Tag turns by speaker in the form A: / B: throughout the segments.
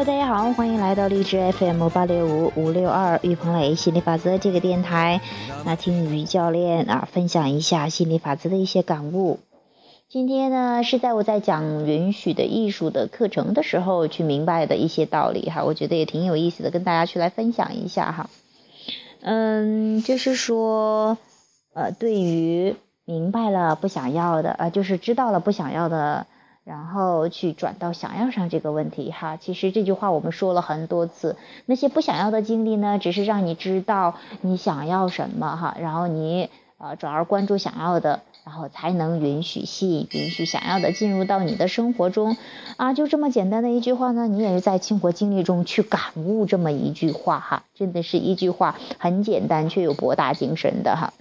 A: 大家好，欢迎来到荔枝 FM 八六五五六二于鹏磊心理法则这个电台。那听于教练啊分享一下心理法则的一些感悟。今天呢是在我在讲允许的艺术的课程的时候去明白的一些道理哈，我觉得也挺有意思的，跟大家去来分享一下哈。嗯，就是说呃，对于明白了不想要的啊，就是知道了不想要的。然后去转到想要上这个问题哈，其实这句话我们说了很多次。那些不想要的经历呢，只是让你知道你想要什么哈，然后你呃转而关注想要的，然后才能允许吸引、允许想要的进入到你的生活中啊，就这么简单的一句话呢，你也是在生活经历中去感悟这么一句话哈，真的是一句话很简单却又博大精深的哈。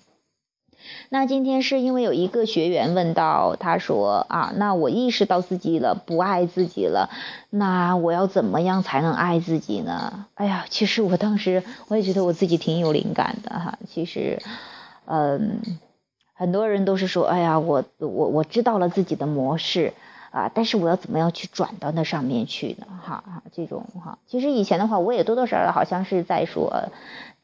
A: 那今天是因为有一个学员问到，他说啊，那我意识到自己了，不爱自己了，那我要怎么样才能爱自己呢？哎呀，其实我当时我也觉得我自己挺有灵感的哈。其实，嗯，很多人都是说，哎呀，我我我知道了自己的模式啊，但是我要怎么样去转到那上面去呢？哈，这种哈，其实以前的话，我也多多少少好像是在说。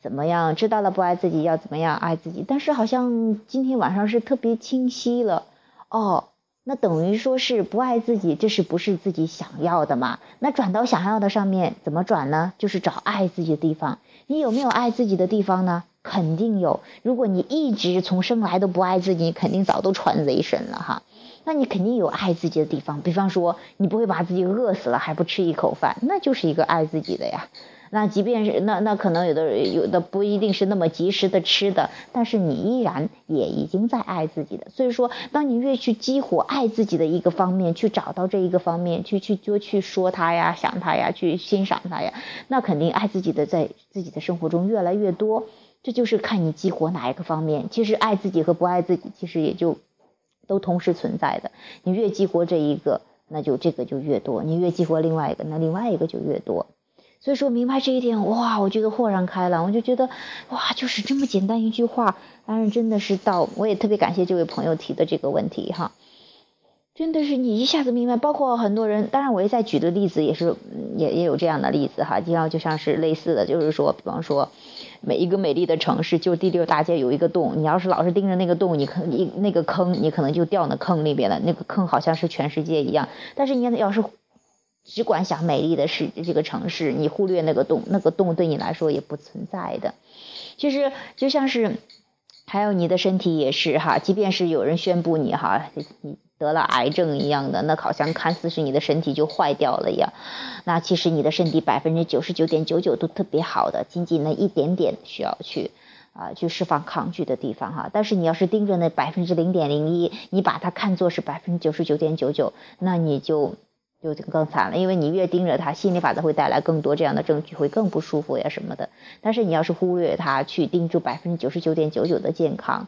A: 怎么样？知道了不爱自己要怎么样爱自己？但是好像今天晚上是特别清晰了哦，那等于说是不爱自己，这是不是自己想要的嘛？那转到想要的上面怎么转呢？就是找爱自己的地方。你有没有爱自己的地方呢？肯定有。如果你一直从生来都不爱自己，肯定早都穿贼身了哈。那你肯定有爱自己的地方，比方说你不会把自己饿死了还不吃一口饭，那就是一个爱自己的呀。那即便是那那可能有的有的不一定是那么及时的吃的，但是你依然也已经在爱自己的。所以说，当你越去激活爱自己的一个方面，去找到这一个方面，去去就去说他呀，想他呀，去欣赏他呀，那肯定爱自己的在自己的生活中越来越多。这就是看你激活哪一个方面。其实爱自己和不爱自己，其实也就都同时存在的。你越激活这一个，那就这个就越多；你越激活另外一个，那另外一个就越多。所以说明白这一点，哇，我觉得豁然开朗，我就觉得，哇，就是这么简单一句话，当然真的是到，我也特别感谢这位朋友提的这个问题哈，真的是你一下子明白，包括很多人，当然我也在举的例子也是，也也有这样的例子哈，就像就像是类似的，就是说，比方说，每一个美丽的城市，就第六大街有一个洞，你要是老是盯着那个洞，你可你那个坑，你可能就掉那坑里边了，那个坑好像是全世界一样，但是你要是。只管想美丽的是这个城市，你忽略那个洞，那个洞对你来说也不存在的。其实就像是，还有你的身体也是哈，即便是有人宣布你哈，你得了癌症一样的，那好像看似是你的身体就坏掉了一样。那其实你的身体百分之九十九点九九都特别好的，仅仅那一点点需要去啊去释放抗拒的地方哈。但是你要是盯着那百分之零点零一，你把它看作是百分之九十九点九九，那你就。就更惨了，因为你越盯着它，心理法则会带来更多这样的证据，会更不舒服呀什么的。但是你要是忽略它，去盯住百分之九十九点九九的健康，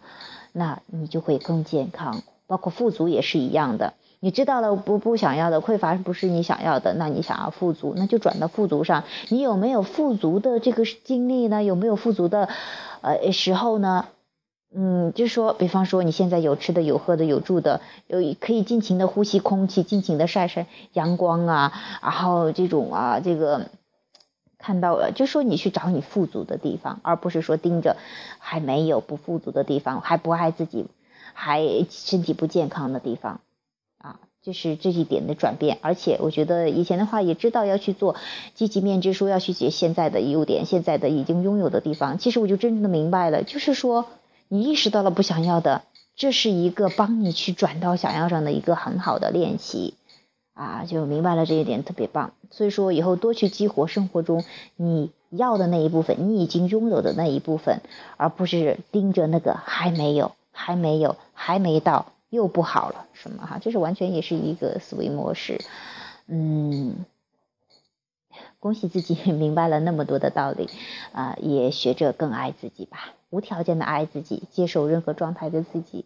A: 那你就会更健康。包括富足也是一样的，你知道了不不想要的匮乏不是你想要的，那你想要富足，那就转到富足上。你有没有富足的这个经历呢？有没有富足的呃时候呢？嗯，就说，比方说你现在有吃的、有喝的、有住的，有可以尽情的呼吸空气，尽情的晒晒阳光啊，然后这种啊，这个看到了，就说你去找你富足的地方，而不是说盯着还没有不富足的地方，还不爱自己，还身体不健康的地方啊，就是这一点的转变。而且我觉得以前的话也知道要去做积极面之书，要去写现在的优点，现在的已经拥有的地方。其实我就真正的明白了，就是说。你意识到了不想要的，这是一个帮你去转到想要上的一个很好的练习，啊，就明白了这一点特别棒。所以说以后多去激活生活中你要的那一部分，你已经拥有的那一部分，而不是盯着那个还没有、还没有、还没到又不好了什么哈，这是完全也是一个思维模式。嗯，恭喜自己明白了那么多的道理，啊，也学着更爱自己吧。无条件的爱自己，接受任何状态的自己，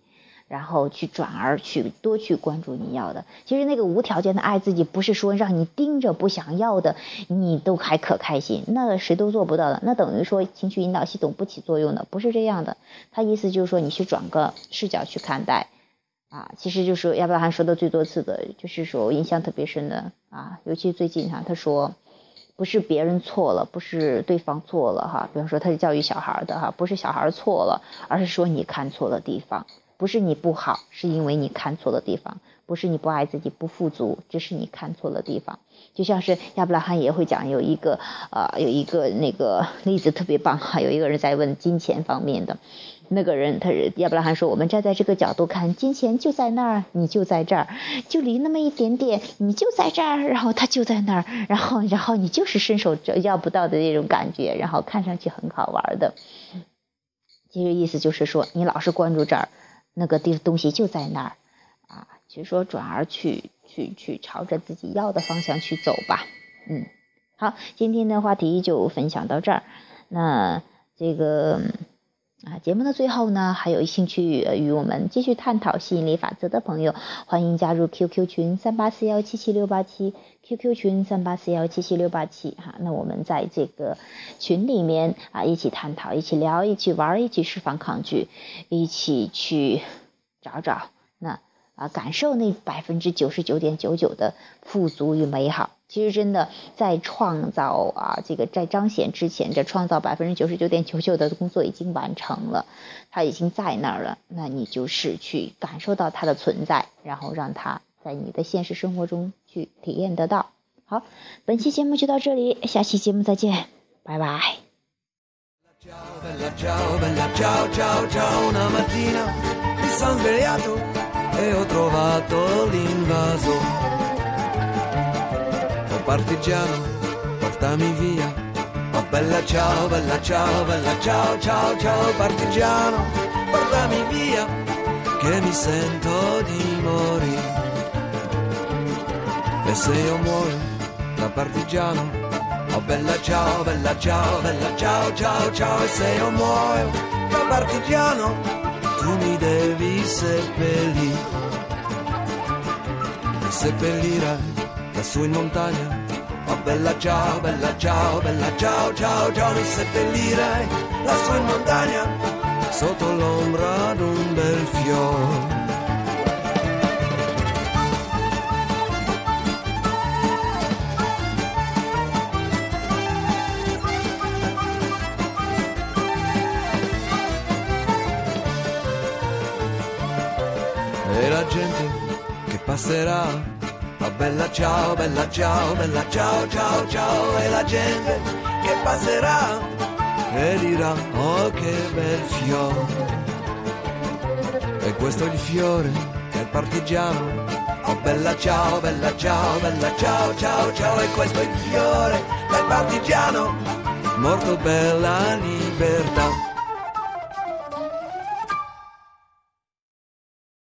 A: 然后去转而去多去关注你要的。其实那个无条件的爱自己，不是说让你盯着不想要的，你都还可开心，那谁都做不到的。那等于说情绪引导系统不起作用的，不是这样的。他意思就是说，你去转个视角去看待啊。其实就是亚伯拉罕说的最多次的，就是说我印象特别深的啊，尤其最近哈，他说不是别人错了，不是对方错了哈。比方说他是教育小孩的哈，不是小孩错了，而是说你看错了地方，不是你不好，是因为你看错了地方，不是你不爱自己不富足，这是你看错了地方。就像是亚伯拉罕也会讲有一个呃有一个那个例子特别棒哈，有一个人在问金钱方面的。那个人，他是亚伯拉罕说：“我们站在这个角度看，金钱就在那儿，你就在这儿，就离那么一点点，你就在这儿，然后他就在那儿，然后，然后你就是伸手要不到的那种感觉，然后看上去很好玩的。其实意思就是说，你老是关注这儿，那个地东西就在那儿，啊，就说转而去去去朝着自己要的方向去走吧。嗯，好，今天的话题就分享到这儿，那这个。”啊，节目的最后呢，还有兴趣与我们继续探讨吸引力法则的朋友，欢迎加入 QQ 群三八四幺七七六八七，QQ 群三八四幺七七六八七哈。那我们在这个群里面啊，一起探讨，一起聊，一起玩，一起释放抗拒，一起去找找那啊，感受那百分之九十九点九九的富足与美好。其实真的在创造啊，这个在彰显之前，这创造百分之九十九点九九的工作已经完成了，它已经在那儿了。那你就是去感受到它的存在，然后让它在你的现实生活中去体验得到。好，本期节目就到这里，下期节目再见，拜拜。
B: Partigiano, portami via. Oh bella ciao, bella ciao, bella ciao, ciao, ciao partigiano, portami via, che mi sento di morire. E se io muoio da partigiano, oh bella ciao, bella ciao, bella ciao, ciao, ciao, e se io muoio da partigiano, tu mi devi seppellire. E seppellirai lassù in montagna bella ciao, bella ciao, bella ciao, ciao, ciao, mi seppellirai lassù in montagna sotto l'ombra d'un bel fiore. E la gente che passerà Oh bella ciao, bella ciao, bella ciao, ciao, ciao E la gente che passerà e dirà oh che bel fiore. E questo è il fiore del partigiano. Oh bella ciao, bella ciao, bella ciao, ciao, ciao E questo è il fiore del partigiano. Morto per la libertà